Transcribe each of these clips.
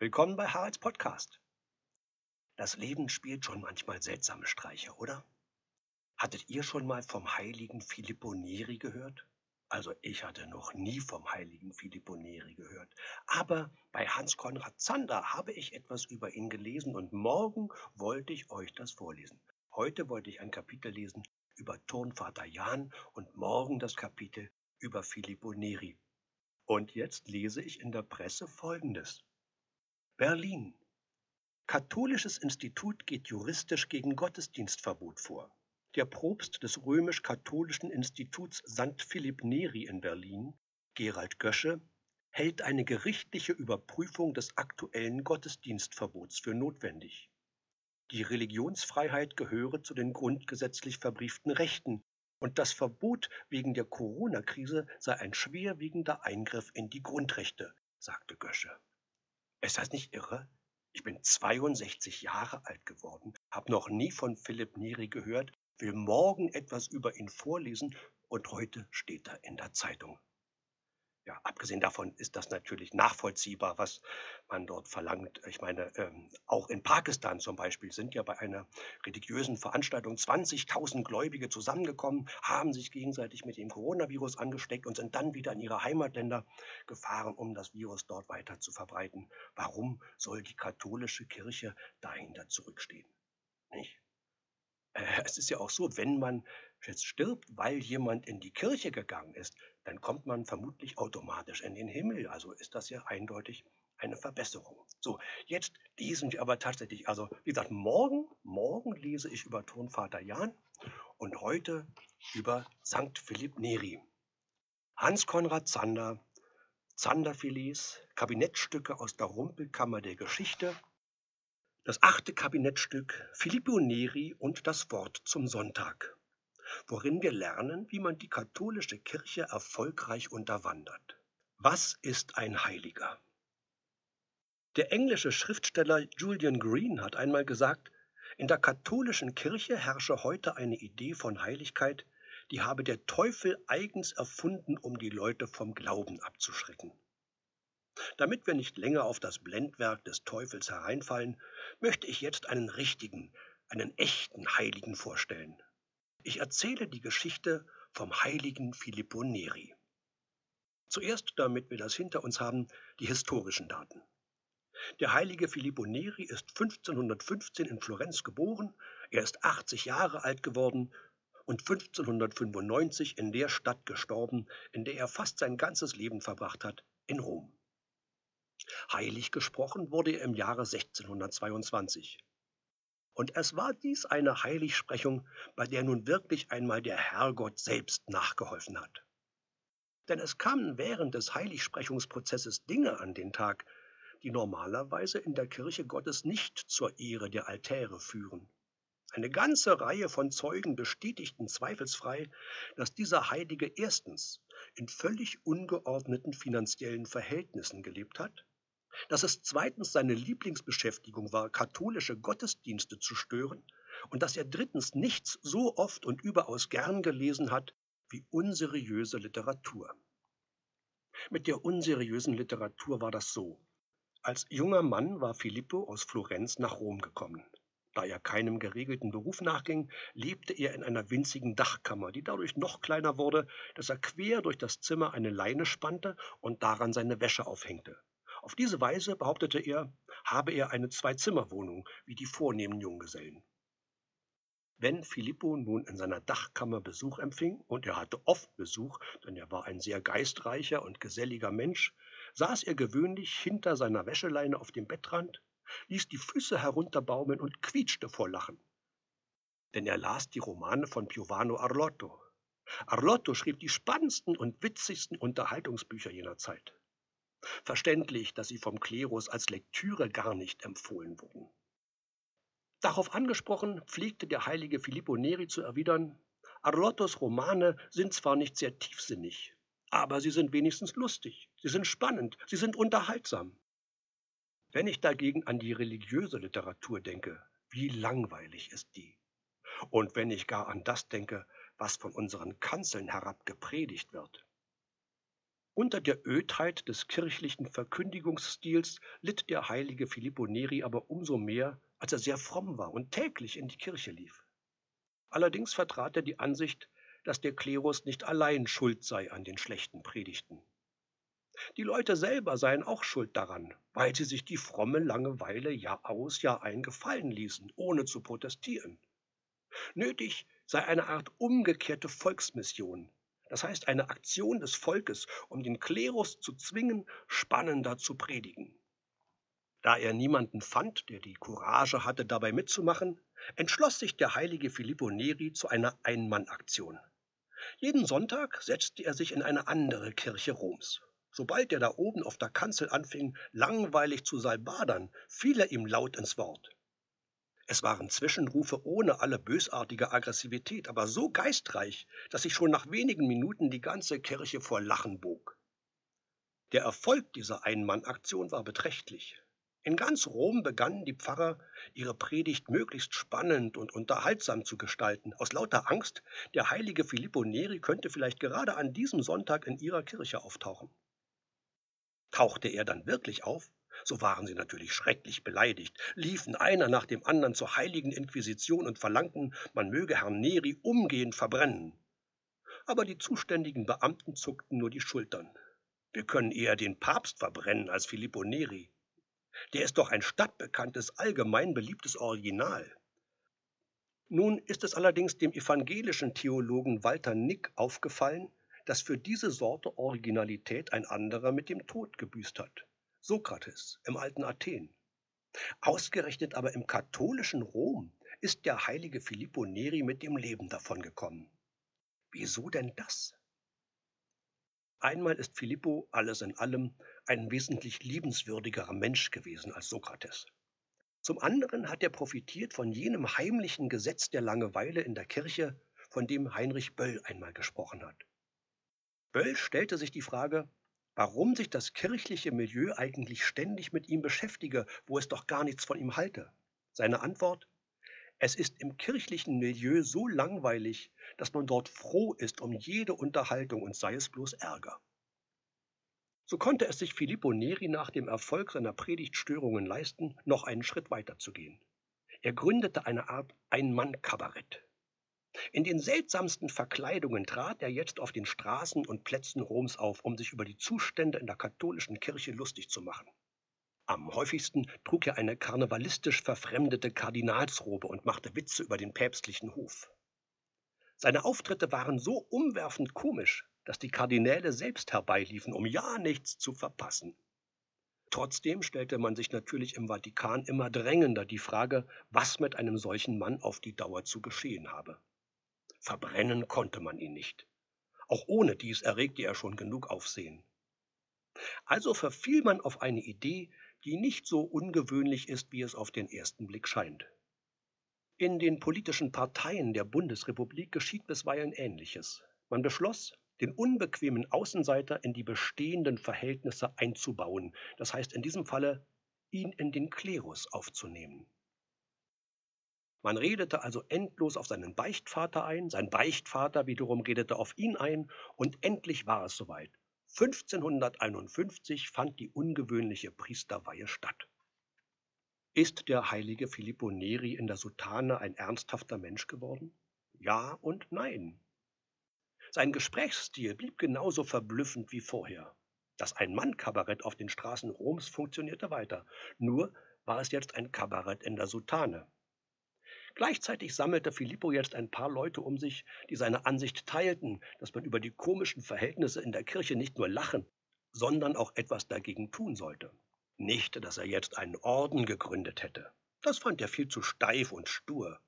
Willkommen bei Haralds Podcast. Das Leben spielt schon manchmal seltsame Streiche, oder? Hattet ihr schon mal vom heiligen Filippo Neri gehört? Also ich hatte noch nie vom heiligen Filippo Neri gehört. Aber bei Hans Konrad Zander habe ich etwas über ihn gelesen und morgen wollte ich euch das vorlesen. Heute wollte ich ein Kapitel lesen über Turnvater Jan und morgen das Kapitel über Filippo Neri. Und jetzt lese ich in der Presse Folgendes. Berlin. Katholisches Institut geht juristisch gegen Gottesdienstverbot vor. Der Propst des römisch-katholischen Instituts St. Philipp Neri in Berlin, Gerald Gösche, hält eine gerichtliche Überprüfung des aktuellen Gottesdienstverbots für notwendig. Die Religionsfreiheit gehöre zu den grundgesetzlich verbrieften Rechten und das Verbot wegen der Corona-Krise sei ein schwerwiegender Eingriff in die Grundrechte, sagte Gösche. Ist das nicht irre? Ich bin 62 Jahre alt geworden, habe noch nie von Philipp Neri gehört, will morgen etwas über ihn vorlesen und heute steht er in der Zeitung. Ja, abgesehen davon ist das natürlich nachvollziehbar, was man dort verlangt. Ich meine, ähm, auch in Pakistan zum Beispiel sind ja bei einer religiösen Veranstaltung 20.000 Gläubige zusammengekommen, haben sich gegenseitig mit dem Coronavirus angesteckt und sind dann wieder in ihre Heimatländer gefahren, um das Virus dort weiter zu verbreiten. Warum soll die katholische Kirche dahinter zurückstehen? Nicht? Äh, es ist ja auch so, wenn man jetzt stirbt, weil jemand in die Kirche gegangen ist, dann kommt man vermutlich automatisch in den Himmel. Also ist das ja eindeutig eine Verbesserung. So, jetzt lesen wir aber tatsächlich, also wie gesagt, morgen, morgen lese ich über Turnvater Jan und heute über St. Philipp Neri. Hans Konrad Zander, Zanderfilets, Kabinettstücke aus der Rumpelkammer der Geschichte, das achte Kabinettstück Filippo Neri und das Wort zum Sonntag, worin wir lernen, wie man die katholische Kirche erfolgreich unterwandert. Was ist ein Heiliger? Der englische Schriftsteller Julian Green hat einmal gesagt, in der katholischen Kirche herrsche heute eine Idee von Heiligkeit, die habe der Teufel eigens erfunden, um die Leute vom Glauben abzuschrecken. Damit wir nicht länger auf das Blendwerk des Teufels hereinfallen, möchte ich jetzt einen richtigen, einen echten Heiligen vorstellen. Ich erzähle die Geschichte vom heiligen Filippo Neri. Zuerst, damit wir das hinter uns haben, die historischen Daten. Der heilige Filippo Neri ist 1515 in Florenz geboren, er ist 80 Jahre alt geworden und 1595 in der Stadt gestorben, in der er fast sein ganzes Leben verbracht hat, in Rom. Heilig gesprochen wurde er im Jahre 1622. Und es war dies eine Heiligsprechung, bei der nun wirklich einmal der Herrgott selbst nachgeholfen hat. Denn es kamen während des Heiligsprechungsprozesses Dinge an den Tag, die normalerweise in der Kirche Gottes nicht zur Ehre der Altäre führen. Eine ganze Reihe von Zeugen bestätigten zweifelsfrei, dass dieser Heilige erstens in völlig ungeordneten finanziellen Verhältnissen gelebt hat dass es zweitens seine Lieblingsbeschäftigung war, katholische Gottesdienste zu stören und dass er drittens nichts so oft und überaus gern gelesen hat wie unseriöse Literatur. Mit der unseriösen Literatur war das so. Als junger Mann war Filippo aus Florenz nach Rom gekommen. Da er keinem geregelten Beruf nachging, lebte er in einer winzigen Dachkammer, die dadurch noch kleiner wurde, dass er quer durch das Zimmer eine Leine spannte und daran seine Wäsche aufhängte. Auf diese Weise, behauptete er, habe er eine Zwei-Zimmer-Wohnung wie die vornehmen Junggesellen. Wenn Filippo nun in seiner Dachkammer Besuch empfing, und er hatte oft Besuch, denn er war ein sehr geistreicher und geselliger Mensch, saß er gewöhnlich hinter seiner Wäscheleine auf dem Bettrand, ließ die Füße herunterbaumeln und quietschte vor Lachen. Denn er las die Romane von Piovano Arlotto. Arlotto schrieb die spannendsten und witzigsten Unterhaltungsbücher jener Zeit. Verständlich, dass sie vom Klerus als Lektüre gar nicht empfohlen wurden. Darauf angesprochen, pflegte der heilige Filippo Neri zu erwidern, Arlottos Romane sind zwar nicht sehr tiefsinnig, aber sie sind wenigstens lustig, sie sind spannend, sie sind unterhaltsam. Wenn ich dagegen an die religiöse Literatur denke, wie langweilig ist die. Und wenn ich gar an das denke, was von unseren Kanzeln herab gepredigt wird. Unter der Ödheit des kirchlichen Verkündigungsstils litt der heilige Filippo Neri aber umso mehr, als er sehr fromm war und täglich in die Kirche lief. Allerdings vertrat er die Ansicht, dass der Klerus nicht allein schuld sei an den schlechten Predigten. Die Leute selber seien auch schuld daran, weil sie sich die fromme Langeweile Jahr aus, Jahr ein gefallen ließen, ohne zu protestieren. Nötig sei eine Art umgekehrte Volksmission, das heißt eine Aktion des Volkes, um den Klerus zu zwingen, spannender zu predigen. Da er niemanden fand, der die Courage hatte, dabei mitzumachen, entschloss sich der heilige Filippo Neri zu einer Einmannaktion. Jeden Sonntag setzte er sich in eine andere Kirche Roms. Sobald er da oben auf der Kanzel anfing, langweilig zu salbadern, fiel er ihm laut ins Wort. Es waren Zwischenrufe ohne alle bösartige Aggressivität, aber so geistreich, dass sich schon nach wenigen Minuten die ganze Kirche vor Lachen bog. Der Erfolg dieser Einmannaktion war beträchtlich. In ganz Rom begannen die Pfarrer, ihre Predigt möglichst spannend und unterhaltsam zu gestalten, aus lauter Angst, der heilige Filippo Neri könnte vielleicht gerade an diesem Sonntag in ihrer Kirche auftauchen. Tauchte er dann wirklich auf, so waren sie natürlich schrecklich beleidigt, liefen einer nach dem anderen zur heiligen Inquisition und verlangten, man möge Herrn Neri umgehend verbrennen. Aber die zuständigen Beamten zuckten nur die Schultern. Wir können eher den Papst verbrennen als Filippo Neri. Der ist doch ein stadtbekanntes, allgemein beliebtes Original. Nun ist es allerdings dem evangelischen Theologen Walter Nick aufgefallen, dass für diese Sorte Originalität ein anderer mit dem Tod gebüßt hat. Sokrates im alten Athen. Ausgerechnet aber im katholischen Rom ist der heilige Filippo Neri mit dem Leben davongekommen. Wieso denn das? Einmal ist Filippo alles in allem ein wesentlich liebenswürdigerer Mensch gewesen als Sokrates. Zum anderen hat er profitiert von jenem heimlichen Gesetz der Langeweile in der Kirche, von dem Heinrich Böll einmal gesprochen hat. Böll stellte sich die Frage, warum sich das kirchliche Milieu eigentlich ständig mit ihm beschäftige, wo es doch gar nichts von ihm halte. Seine Antwort Es ist im kirchlichen Milieu so langweilig, dass man dort froh ist um jede Unterhaltung und sei es bloß Ärger. So konnte es sich Filippo Neri nach dem Erfolg seiner Predigtstörungen leisten, noch einen Schritt weiter zu gehen. Er gründete eine Art Ein-Mann-Kabarett. In den seltsamsten Verkleidungen trat er jetzt auf den Straßen und Plätzen Roms auf, um sich über die Zustände in der katholischen Kirche lustig zu machen. Am häufigsten trug er eine karnevalistisch verfremdete Kardinalsrobe und machte Witze über den päpstlichen Hof. Seine Auftritte waren so umwerfend komisch, dass die Kardinäle selbst herbeiliefen, um ja nichts zu verpassen. Trotzdem stellte man sich natürlich im Vatikan immer drängender die Frage, was mit einem solchen Mann auf die Dauer zu geschehen habe. Verbrennen konnte man ihn nicht. Auch ohne dies erregte er schon genug Aufsehen. Also verfiel man auf eine Idee, die nicht so ungewöhnlich ist, wie es auf den ersten Blick scheint. In den politischen Parteien der Bundesrepublik geschieht bisweilen Ähnliches. Man beschloss, den unbequemen Außenseiter in die bestehenden Verhältnisse einzubauen, das heißt in diesem Falle, ihn in den Klerus aufzunehmen. Man redete also endlos auf seinen Beichtvater ein, sein Beichtvater wiederum redete auf ihn ein, und endlich war es soweit. 1551 fand die ungewöhnliche Priesterweihe statt. Ist der heilige Filippo Neri in der Sutane ein ernsthafter Mensch geworden? Ja und nein. Sein Gesprächsstil blieb genauso verblüffend wie vorher. Das Ein-Mann-Kabarett auf den Straßen Roms funktionierte weiter, nur war es jetzt ein Kabarett in der Sutane. Gleichzeitig sammelte Filippo jetzt ein paar Leute um sich, die seine Ansicht teilten, dass man über die komischen Verhältnisse in der Kirche nicht nur lachen, sondern auch etwas dagegen tun sollte. Nicht, dass er jetzt einen Orden gegründet hätte. Das fand er viel zu steif und stur.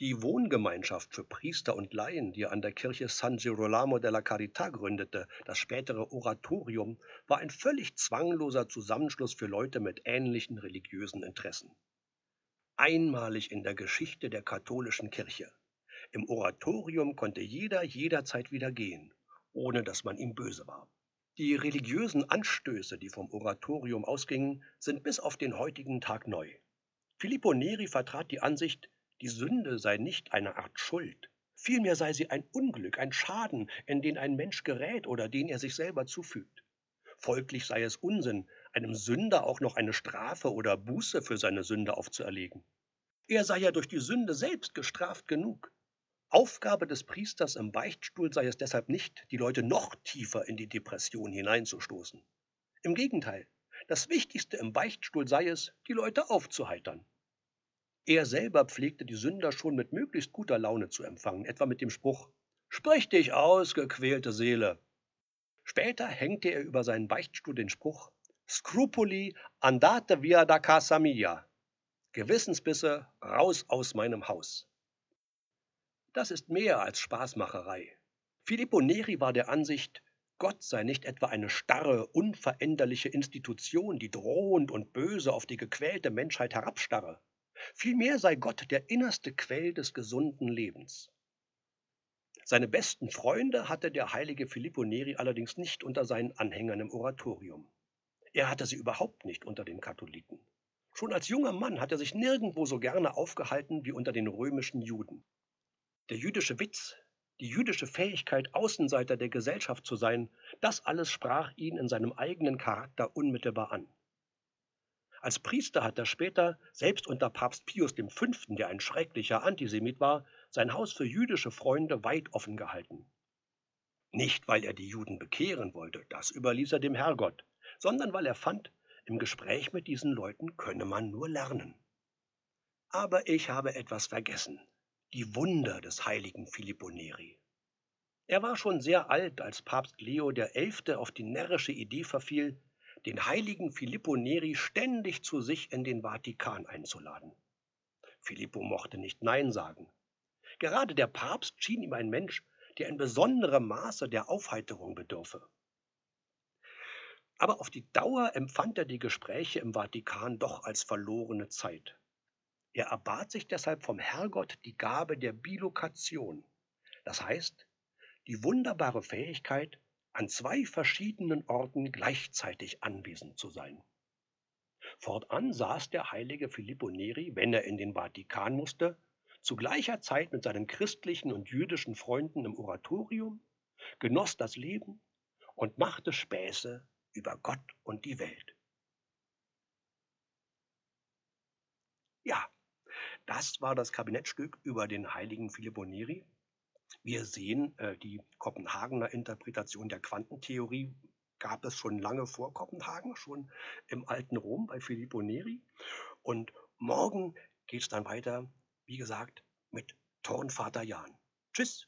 Die Wohngemeinschaft für Priester und Laien, die er an der Kirche San Girolamo della Carità gründete, das spätere Oratorium, war ein völlig zwangloser Zusammenschluss für Leute mit ähnlichen religiösen Interessen einmalig in der Geschichte der katholischen Kirche. Im Oratorium konnte jeder jederzeit wieder gehen, ohne dass man ihm böse war. Die religiösen Anstöße, die vom Oratorium ausgingen, sind bis auf den heutigen Tag neu. Filippo Neri vertrat die Ansicht, die Sünde sei nicht eine Art Schuld, Vielmehr sei sie ein Unglück, ein Schaden, in den ein Mensch gerät oder den er sich selber zufügt. Folglich sei es Unsinn, einem Sünder auch noch eine Strafe oder Buße für seine Sünde aufzuerlegen. Er sei ja durch die Sünde selbst gestraft genug. Aufgabe des Priesters im Beichtstuhl sei es deshalb nicht, die Leute noch tiefer in die Depression hineinzustoßen. Im Gegenteil, das Wichtigste im Beichtstuhl sei es, die Leute aufzuheitern. Er selber pflegte die Sünder schon mit möglichst guter Laune zu empfangen, etwa mit dem Spruch Sprich dich aus, gequälte Seele. Später hängte er über seinen Beichtstuhl den Spruch Scrupuli andate via da casa mia. Gewissensbisse raus aus meinem Haus. Das ist mehr als Spaßmacherei. Filippo Neri war der Ansicht, Gott sei nicht etwa eine starre, unveränderliche Institution, die drohend und böse auf die gequälte Menschheit herabstarre. Vielmehr sei Gott der innerste Quell des gesunden Lebens. Seine besten Freunde hatte der heilige Filippo Neri allerdings nicht unter seinen Anhängern im Oratorium. Er hatte sie überhaupt nicht unter den Katholiken. Schon als junger Mann hat er sich nirgendwo so gerne aufgehalten wie unter den römischen Juden. Der jüdische Witz, die jüdische Fähigkeit, Außenseiter der Gesellschaft zu sein, das alles sprach ihn in seinem eigenen Charakter unmittelbar an. Als Priester hat er später, selbst unter Papst Pius V., der ein schrecklicher Antisemit war, sein Haus für jüdische Freunde weit offen gehalten. Nicht, weil er die Juden bekehren wollte, das überließ er dem Herrgott, sondern weil er fand, im Gespräch mit diesen Leuten könne man nur lernen. Aber ich habe etwas vergessen die Wunder des heiligen Filippo Neri. Er war schon sehr alt, als Papst Leo XI. auf die närrische Idee verfiel, den heiligen Filippo Neri ständig zu sich in den Vatikan einzuladen. Filippo mochte nicht Nein sagen. Gerade der Papst schien ihm ein Mensch, der in besonderem Maße der Aufheiterung bedürfe. Aber auf die Dauer empfand er die Gespräche im Vatikan doch als verlorene Zeit. Er erbat sich deshalb vom Herrgott die Gabe der Bilokation, das heißt die wunderbare Fähigkeit, an zwei verschiedenen Orten gleichzeitig anwesend zu sein. Fortan saß der heilige Filippo Neri, wenn er in den Vatikan musste, zu gleicher Zeit mit seinen christlichen und jüdischen Freunden im Oratorium, genoss das Leben und machte Späße über Gott und die Welt. Ja, das war das Kabinettstück über den heiligen Filippo Neri. Wir sehen, äh, die Kopenhagener Interpretation der Quantentheorie gab es schon lange vor Kopenhagen, schon im alten Rom bei Filippo Neri. Und morgen geht es dann weiter, wie gesagt, mit Turnvater Jan. Tschüss!